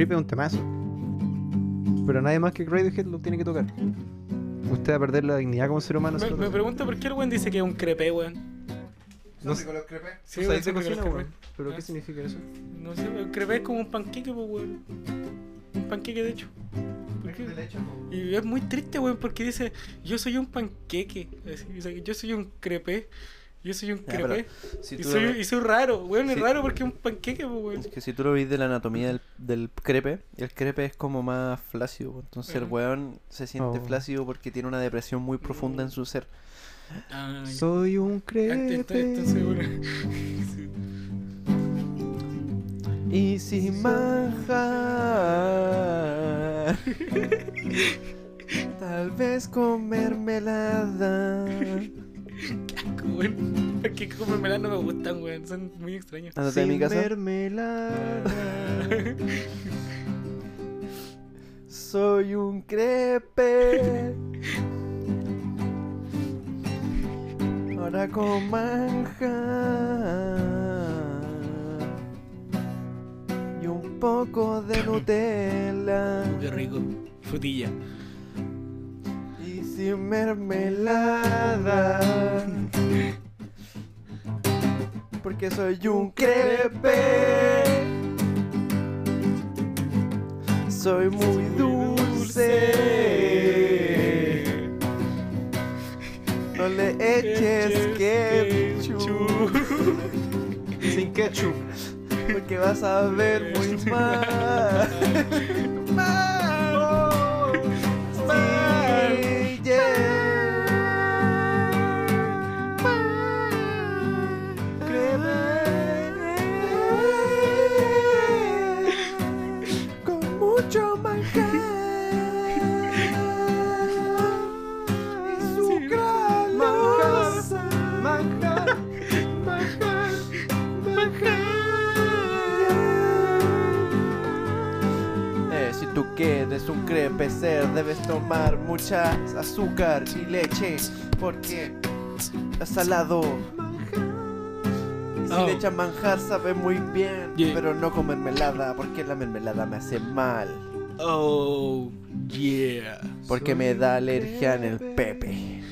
Creep es un temazo. Pero nadie más que Radiohead lo tiene que tocar. Usted va a perder la dignidad como ser humano. Me, me pregunto por qué el weón dice que es un crepe, weón. No ¿Son sé. ricos los crepes? Sí, ¿Tú weón, sabes de son ricos cocina, los weón? crepes. ¿Pero Ah. qué significa eso? No sé, el crepe es como un panqueque, pues, weón. Un panqueque, de hecho. ¿Por qué? ¿De leche? po? Y es muy triste, weón, porque dice, yo soy un panqueque. Así, dice, yo soy un crepe. Yo soy un crepe. Si y, soy, lo- y soy raro, weón, es raro porque es un panqueque, pues, weón. Es que si tú lo ves de la anatomía del, del crepe, el crepe es como más flácido. Entonces el weón se siente Oh. flácido porque tiene una depresión muy profunda en su ser. Ah. Soy un Ent- crepe. Entonces, bueno. Sí. Y sin manjar, tal vez con mermelada. Asco, weón. Porque como mermelada no me gustan, weón. Son muy extraños. Ándate de mi casa. mermelada. Soy un crepe. Ahora con manjar. Y un poco de Nutella. Qué rico. Frutilla. Y sin mermelada. Porque soy un crepe. Soy muy dulce. No le eches ketchup. Sin ketchup. Porque vas a ver muy mal. Mal. Tú quieres un crepe ser, debes tomar mucha azúcar y leche, porque es salado. Y si Oh. le echan manjar sabe muy bien, Yeah. pero no con mermelada, porque la mermelada me hace mal, Oh, yeah. porque me da alergia en el pepe.